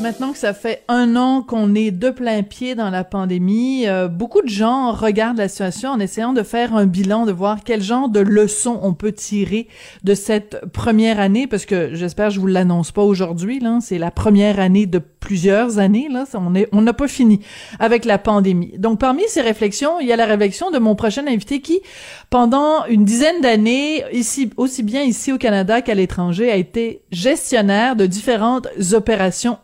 Maintenant que ça fait un an qu'on est de plein pied dans la pandémie, euh, beaucoup de gens regardent la situation en essayant de faire un bilan, de voir quel genre de leçons on peut tirer de cette première année, parce que j'espère je vous l'annonce pas aujourd'hui, là, c'est la première année de plusieurs années, là, on est, on n'a pas fini avec la pandémie. Donc parmi ces réflexions, il y a la réflexion de mon prochain invité qui, pendant une dizaine d'années, ici, aussi bien ici au Canada qu'à l'étranger, a été gestionnaire de différentes opérations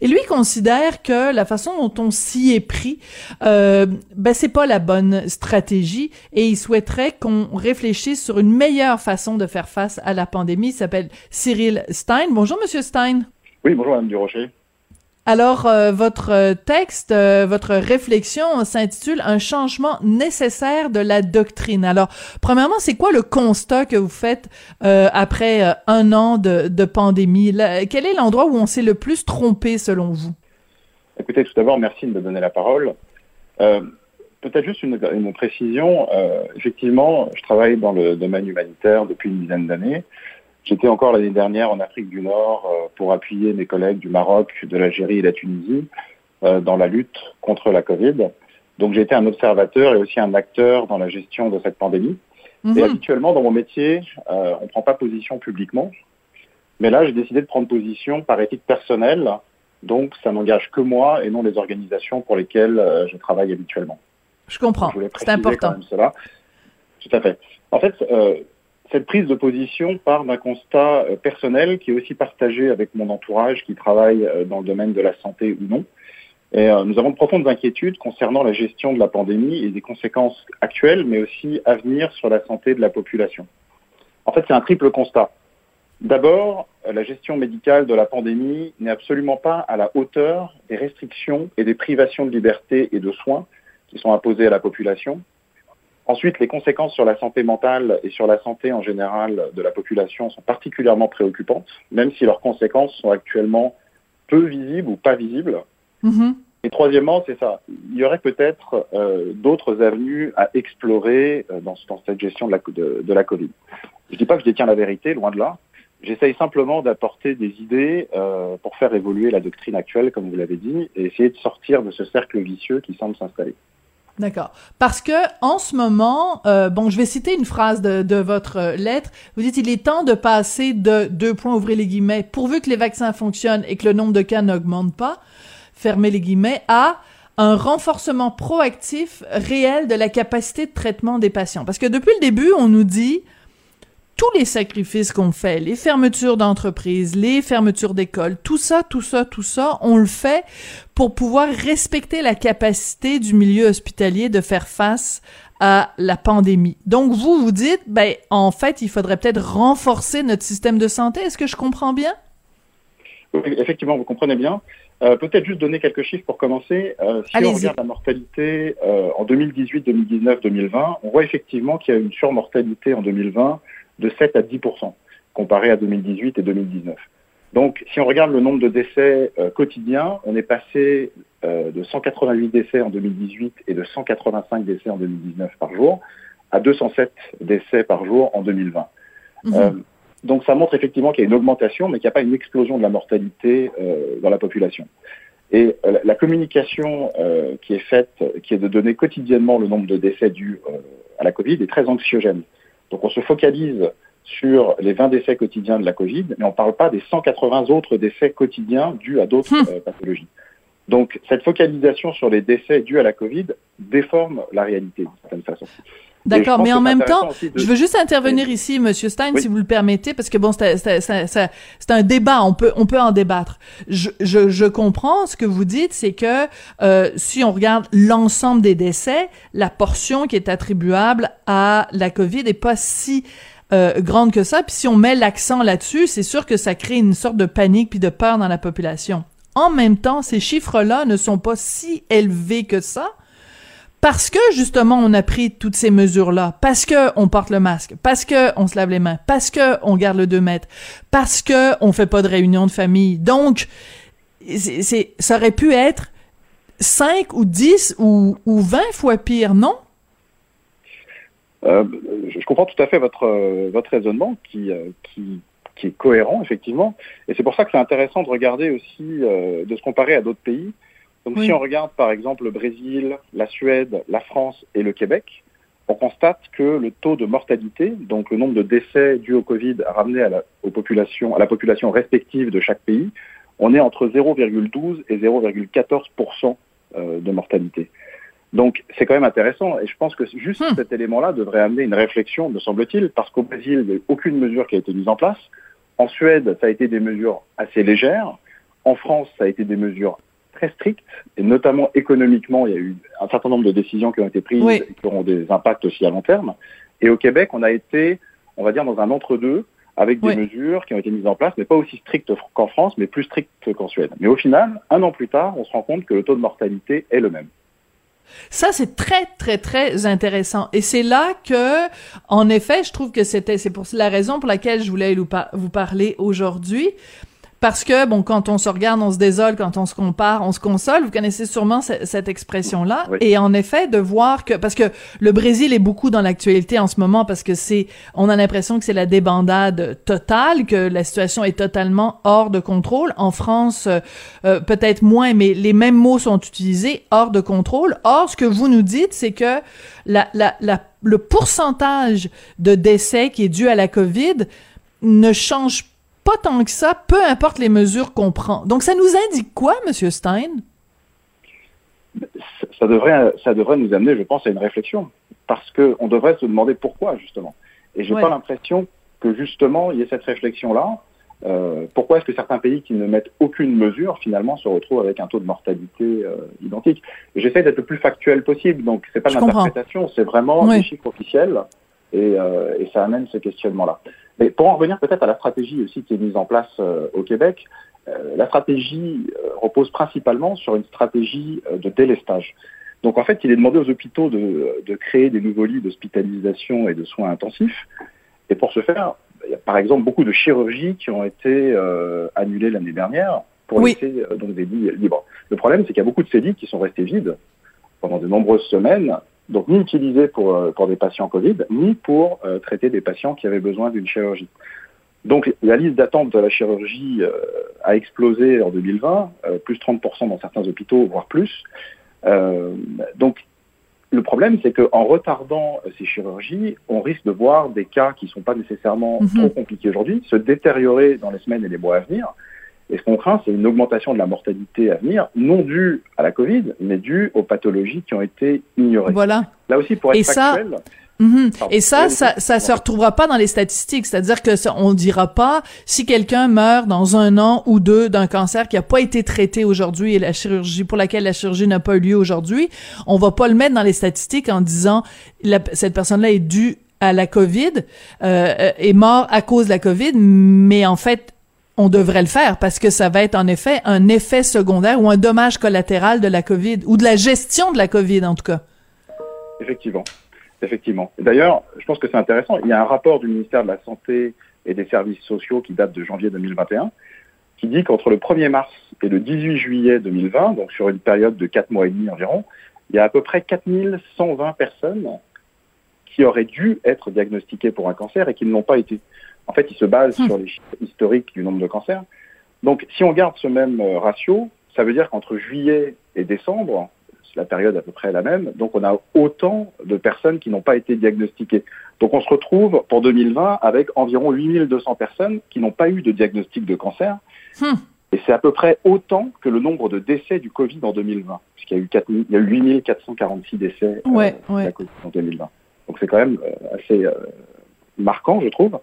et lui considère que la façon dont on s'y est pris, euh, ben c'est pas la bonne stratégie. Et il souhaiterait qu'on réfléchisse sur une meilleure façon de faire face à la pandémie. Il s'appelle Cyril Stein. Bonjour, Monsieur Stein. Oui, bonjour, Madame Durocher. Alors, euh, votre euh, texte, euh, votre réflexion s'intitule Un changement nécessaire de la doctrine. Alors, premièrement, c'est quoi le constat que vous faites après un an de, pandémie? quel est l'endroit où on s'est le plus trompé selon vous? Écoutez, tout d'abord, merci de me donner la parole. Peut-être juste une précision. effectivement, je travaille dans le domaine humanitaire depuis une dizaine d'années. J'étais encore l'année dernière en Afrique du Nord euh, pour appuyer mes collègues du Maroc, de l'Algérie et de la Tunisie euh, dans la lutte contre la Covid. Donc j'ai été un observateur et aussi un acteur dans la gestion de cette pandémie. Et mhm. habituellement, dans mon métier, euh, on ne prend pas position publiquement. Mais là, j'ai décidé de prendre position par éthique personnelle. Donc, ça n'engage que moi et non les organisations pour lesquelles je travaille habituellement. Je comprends. C'est important. cela. Tout à fait. En fait, cette prise de position part d'un constat euh, personnel qui est aussi partagé avec mon entourage qui travaille euh, dans le domaine de la santé ou non. Et euh, nous avons de profondes inquiétudes concernant la gestion de la pandémie et des conséquences actuelles, mais aussi à venir sur la santé de la population. En fait, c'est un triple constat. D'abord, la gestion médicale de la pandémie n'est absolument pas à la hauteur des restrictions et des privations de liberté et de soins qui sont imposées à la population. Ensuite, les conséquences sur la santé mentale et sur la santé en général de la population sont particulièrement préoccupantes, même si leurs conséquences sont actuellement peu visibles ou pas visibles. Mm-hmm. Et troisièmement, c'est ça. Il y aurait peut-être euh, d'autres avenues à explorer euh, dans, cette gestion de la, de, la Covid. Je ne dis pas que je détiens la vérité, loin de là. J'essaye simplement d'apporter des idées euh, pour faire évoluer la doctrine actuelle, comme vous l'avez dit, et essayer de sortir de ce cercle vicieux qui semble s'installer. D'accord. Parce que en ce moment, euh, bon, je vais citer une phrase de, de, votre euh, lettre. Vous dites, il est temps de passer de deux points, ouvrez les guillemets, pourvu que les vaccins fonctionnent et que le nombre de cas n'augmente pas, fermez les guillemets, à un renforcement proactif réel de la capacité de traitement des patients. Parce que depuis le début, on nous dit, tous les sacrifices qu'on fait, les fermetures d'entreprises, les fermetures d'écoles, tout ça, tout ça, tout ça, on le fait pour pouvoir respecter la capacité du milieu hospitalier de faire face à la pandémie. Donc vous vous dites, ben en fait, il faudrait peut-être renforcer notre système de santé. Est-ce que je comprends bien? Oui, effectivement, vous comprenez bien. Euh, peut-être juste donner quelques chiffres pour commencer. Euh, si on regarde la mortalité euh, en 2018, 2019, 2020, on voit effectivement qu'il y a une surmortalité en 2020 de 7 à 10% comparé à 2018 et 2019. Donc, si on regarde le nombre de décès euh, quotidiens, on est passé euh, de 188 décès en 2018 et de 185 décès en 2019 par jour à 207 décès par jour en 2020. Mhm. Euh, donc, ça montre effectivement qu'il y a une augmentation, mais qu'il n'y a pas une explosion de la mortalité dans la population. Et la communication qui est faite, qui est de donner quotidiennement le nombre de décès dus à la Covid, est très anxiogène. Donc on se focalise sur les 20 décès quotidiens de la Covid, mais on ne parle pas des 180 autres décès quotidiens dus à d'autres hmm. euh, pathologies. Donc cette focalisation sur les décès dus à la Covid déforme la réalité d'une certaine façon. D'accord, mais en même temps, je veux juste intervenir ici, Monsieur Stein, si vous le permettez, parce que bon, c'est un débat, on peut on peut en débattre. Je, je, je comprends ce que vous dites, c'est que euh, si on regarde l'ensemble des décès, la portion qui est attribuable à la COVID est pas si euh, grande que ça. Puis si on met l'accent là-dessus, c'est sûr que ça crée une sorte de panique puis de peur dans la population. En même temps, ces chiffres-là ne sont pas si élevés que ça parce que justement on a pris toutes ces mesures-là, parce que on porte le masque, parce que on se lave les mains, parce que on garde le 2 mètres, parce que on fait pas de réunion de famille. Donc, c'est, ça aurait pu être 5 ou 10 ou, ou 20 fois pire, non? Euh, je comprends tout à fait votre, votre raisonnement qui, euh, qui, qui est cohérent, effectivement. Et c'est pour ça que c'est intéressant de regarder aussi, euh, de se comparer à d'autres pays. Donc si on regarde par exemple le Brésil, la Suède, la France et le Québec, on constate que le taux de mortalité, donc le nombre de décès dus au Covid ramené à la, aux populations, à la population respective de chaque pays, on est entre 0,12 et 0,14% euh, de mortalité. Donc c'est quand même intéressant et je pense que juste hmm. cet élément-là devrait amener une réflexion, me semble-t-il, parce qu'au Brésil, il n'y a eu aucune mesure qui a été mise en place. En Suède, ça a été des mesures assez légères. En France, ça a été des mesures très strictes, et notamment économiquement, il y a eu un certain nombre de décisions qui ont été prises et qui auront des impacts aussi à long terme. Et au Québec, on a été, on va dire, dans un entre-deux, avec des mesures qui ont été mises en place, mais pas aussi strictes qu'en France, mais plus strictes qu'en Suède. Mais au final, un an plus tard, on se rend compte que le taux de mortalité est le même. Ça, c'est très, très, très intéressant. Et c'est là que, en effet, je trouve que c'était, c'est pour la raison pour laquelle je voulais vous parler aujourd'hui parce que bon quand on se regarde on se désole quand on se compare on se console. Vous connaissez sûrement cette expression là et en effet de voir que parce que le Brésil est beaucoup dans l'actualité en ce moment parce que c'est on a l'impression que c'est la débandade totale que la situation est totalement hors de contrôle. En France euh, euh, peut-être moins mais les mêmes mots sont utilisés hors de contrôle. Or ce que vous nous dites c'est que la, la, la le pourcentage de décès qui est dû à la Covid ne change pas tant que ça, peu importe les mesures qu'on prend. Donc, ça nous indique quoi, Monsieur Stein? Ça devrait, ça devrait nous amener, je pense, à une réflexion. Parce qu'on devrait se demander pourquoi, justement. Et j'ai n'ai pas l'impression que, justement, il y ait cette réflexion-là. Euh, pourquoi est-ce que certains pays qui ne mettent aucune mesure, finalement, se retrouvent avec un taux de mortalité euh, identique? J'essaie d'être le plus factuel possible. Donc, c'est pas l'interprétation, c'est vraiment des chiffres officiels. Et, euh, et ça amène ce questionnement-là. Mais pour en revenir peut-être à la stratégie aussi qui est mise en place euh, au Québec, euh, la stratégie euh, repose principalement sur une stratégie de délestage. Donc en fait, il est demandé aux hôpitaux de, de créer des nouveaux lits d'hospitalisation et de soins intensifs. Et pour ce faire, il y a par exemple beaucoup de chirurgies qui ont été annulées l'année dernière pour laisser donc des lits libres. Le problème, c'est qu'il y a beaucoup de ces lits qui sont restés vides pendant de nombreuses semaines donc ni utilisé pour, euh, pour des patients Covid, ni pour euh, traiter des patients qui avaient besoin d'une chirurgie. Donc la liste d'attente de la chirurgie euh, a explosé en 2020, plus 30% dans certains hôpitaux, voire plus. donc le problème, c'est qu'en retardant ces chirurgies, on risque de voir des cas qui ne sont pas nécessairement mm-hmm. trop compliqués aujourd'hui se détériorer dans les semaines et les mois à venir, et ce qu'on craint, c'est une augmentation de la mortalité à venir, non due à la Covid, mais due aux pathologies qui ont été ignorées. Voilà. Là aussi, pour être et factuel, mhm. Et ça, ça, ça se retrouvera pas dans les statistiques. C'est-à-dire que ça, on dira pas si quelqu'un meurt dans un an ou deux d'un cancer qui a pas été traité aujourd'hui et la chirurgie pour laquelle la chirurgie n'a pas eu lieu aujourd'hui, on va pas le mettre dans les statistiques en disant cette personne-là est due à la COVID, euh, est mort à cause de la COVID, mais en fait on devrait le faire parce que ça va être en effet un effet secondaire ou un dommage collatéral de la COVID ou de la gestion de la COVID en tout cas. Effectivement. Effectivement. D'ailleurs, je pense que c'est intéressant. Il y a un rapport du ministère de la Santé et des Services sociaux qui date de janvier 2021 qui dit qu'entre le 1er mars et le 18 juillet 2020, donc sur une période de 4 mois et demi environ, il y a à peu près 4120 personnes qui auraient dû être diagnostiquées pour un cancer et qui ne l'ont pas été. En fait, il se base hmm. sur les chiffres historiques du nombre de cancers. Donc, si on garde ce même euh, ratio, ça veut dire qu'entre juillet et décembre, la période à peu près la même, donc on a autant de personnes qui n'ont pas été diagnostiquées. Donc on se retrouve pour 2020 avec environ 8200 personnes qui n'ont pas eu de diagnostic de cancer. Hmm. Et c'est à peu près autant que le nombre de décès du Covid en 2020, puisqu'il y a eu, 4 il y a eu 8446 décès euh, en 2020. C'est quand même assez marquant, je trouve.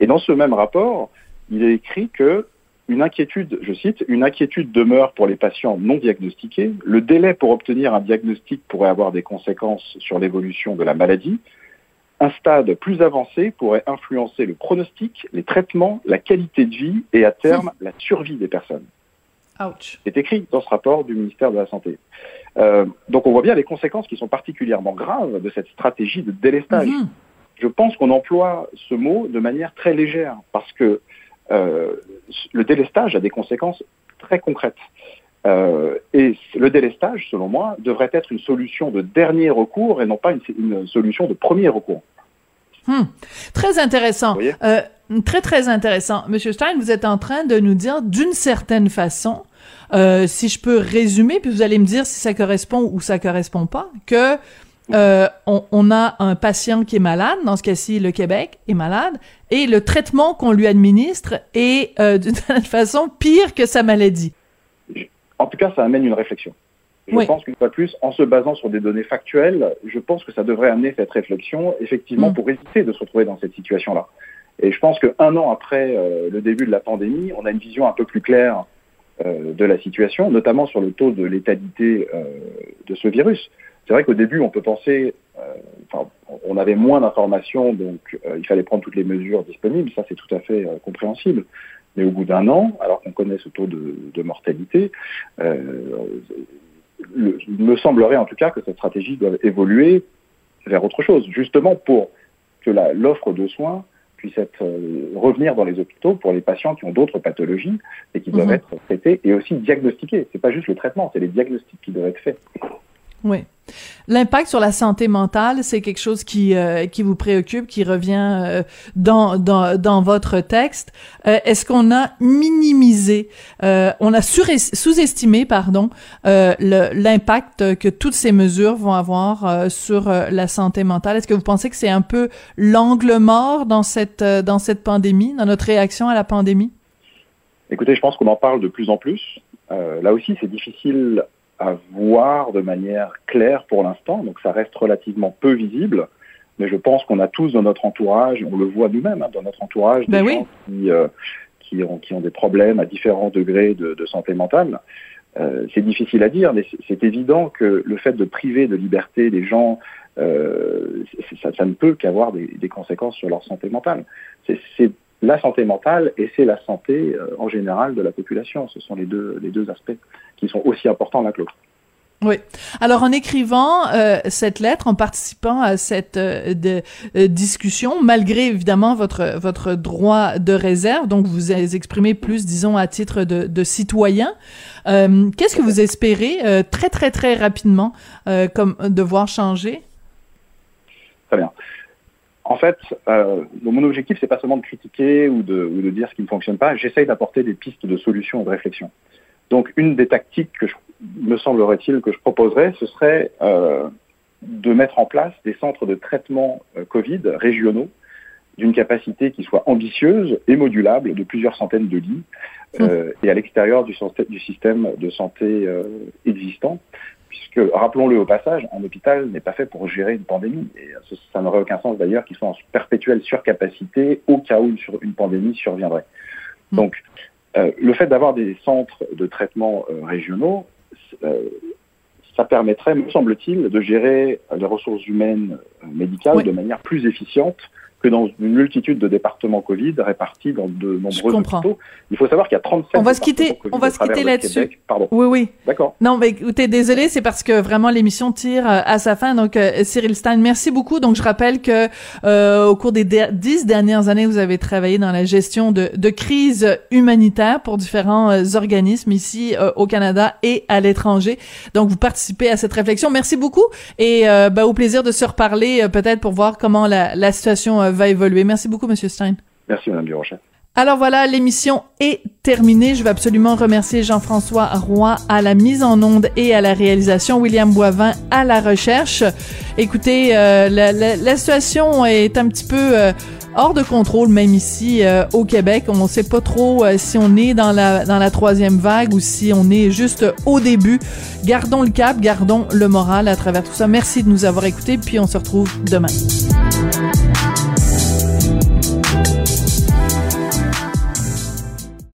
Et dans ce même rapport, il est écrit que une inquiétude, je cite, une inquiétude demeure pour les patients non diagnostiqués. Le délai pour obtenir un diagnostic pourrait avoir des conséquences sur l'évolution de la maladie. Un stade plus avancé pourrait influencer le pronostic, les traitements, la qualité de vie et à terme la survie des personnes. C'est écrit dans ce rapport du ministère de la Santé. Euh, donc on voit bien les conséquences qui sont particulièrement graves de cette stratégie de délestage. Mhm. Je pense qu'on emploie ce mot de manière très légère parce que euh, le délestage a des conséquences très concrètes. Euh, et le délestage, selon moi, devrait être une solution de dernier recours et non pas une, solution de premier recours. Hmm. Très intéressant. Euh, très, très intéressant. Monsieur Stein, vous êtes en train de nous dire d'une certaine façon, euh, si je peux résumer, puis vous allez me dire si ça correspond ou ça correspond pas, que euh, on, on, a un patient qui est malade, dans ce cas-ci le Québec est malade, et le traitement qu'on lui administre est euh, d'une certaine façon pire que sa maladie. En tout cas, ça amène une réflexion. Je pense qu'une fois de plus, en se basant sur des données factuelles, je pense que ça devrait amener cette réflexion, effectivement, mm. pour éviter de se retrouver dans cette situation-là. Et je pense qu'un an après euh, le début de la pandémie, on a une vision un peu plus claire de la situation, notamment sur le taux de létalité euh, de ce virus. C'est vrai qu'au début, on peut penser, enfin, on avait moins d'informations, donc il fallait prendre toutes les mesures disponibles, ça c'est tout à fait compréhensible. Mais au bout d'un an, alors qu'on connaît ce taux de, de mortalité, il me semblerait en tout cas que cette stratégie doit évoluer vers autre chose, justement pour que l'offre de soins puisse être, euh, revenir dans les hôpitaux pour les patients qui ont d'autres pathologies et qui doivent mhm. être traités et aussi diagnostiqués. C'est pas juste le traitement, c'est les diagnostics qui doivent être faits. Oui. L'impact sur la santé mentale, c'est quelque chose qui euh, qui vous préoccupe, qui revient euh, dans, dans dans votre texte. Euh, est-ce qu'on a minimisé, on a sous-estimé, pardon, l'impact que toutes ces mesures vont avoir sur la santé mentale? Est-ce que vous pensez que c'est un peu l'angle mort dans cette dans cette pandémie, dans notre réaction à la pandémie? Écoutez, je pense qu'on en parle de plus en plus. là aussi, c'est difficile à voir de manière claire pour l'instant, donc ça reste relativement peu visible. Mais je pense qu'on a tous dans notre entourage, on le voit nous-mêmes hein, dans notre entourage, ben des gens qui, euh, qui, ont, qui ont des problèmes à différents degrés de, de santé mentale. Euh, c'est difficile à dire, mais c'est évident que le fait de priver de liberté des gens, euh, ça, ça, ne peut qu'avoir des, des, conséquences sur leur santé mentale. C'est la santé mentale et c'est la santé euh, en général de la population. Ce sont les deux, les deux aspects qui sont aussi importants l'un que l'autre. Oui. Alors en écrivant euh, cette lettre, en participant à cette euh, discussion, malgré évidemment votre votre droit de réserve, donc vous exprimez plus, disons, à titre de, citoyen, qu'est-ce que vous espérez très très très rapidement comme devoir changer? En fait, euh, mon objectif, c'est pas seulement de critiquer ou de, ou de dire ce qui ne fonctionne pas. J'essaye d'apporter des pistes de solutions et de réflexion. Donc, une des tactiques que je, me semblerait-il que je proposerais, ce serait euh, de mettre en place des centres de traitement euh, Covid régionaux d'une capacité qui soit ambitieuse et modulable de plusieurs centaines de lits euh, et à l'extérieur du, du, système de santé existant puisque, rappelons-le au passage, un hôpital n'est pas fait pour gérer une pandémie. Et ça n'aurait aucun sens d'ailleurs qu'il soit en perpétuelle surcapacité au cas où une, pandémie surviendrait. Hmm. Donc, euh, le fait d'avoir des centres de traitement euh, régionaux, euh, ça permettrait, me semble-t-il, de gérer les ressources humaines médicales de manière plus efficiente que dans une multitude de départements Covid répartis dans de nombreux hôpitaux. Il faut savoir qu'il y a 37 On va se quitter, on va se quitter là-dessus. Pardon. Oui, oui. D'accord. Non, mais écoutez, désolé, c'est parce que vraiment l'émission tire euh, à sa fin. Donc, euh, Cyril Stein, merci beaucoup. Donc, je rappelle que euh, au cours des dix dernières années, vous avez travaillé dans la gestion de, de crises humanitaires pour différents organismes ici au Canada et à l'étranger. Donc, vous participez à cette réflexion. Merci beaucoup et ben, au plaisir de se reparler peut-être pour voir comment la, la situation va évoluer. Merci beaucoup, Monsieur Stein. Merci, Madame Durocher. Alors voilà, l'émission est terminée. Je veux absolument remercier Jean-François Roy à la mise en onde et à la réalisation, William Boivin à la recherche. Écoutez, euh, la, situation est un petit peu euh, hors de contrôle, même ici euh, au Québec. On ne sait pas trop si on est dans la, dans la troisième vague ou si on est juste au début. Gardons le cap, gardons le moral à travers tout ça. Merci de nous avoir écoutés, puis on se retrouve demain.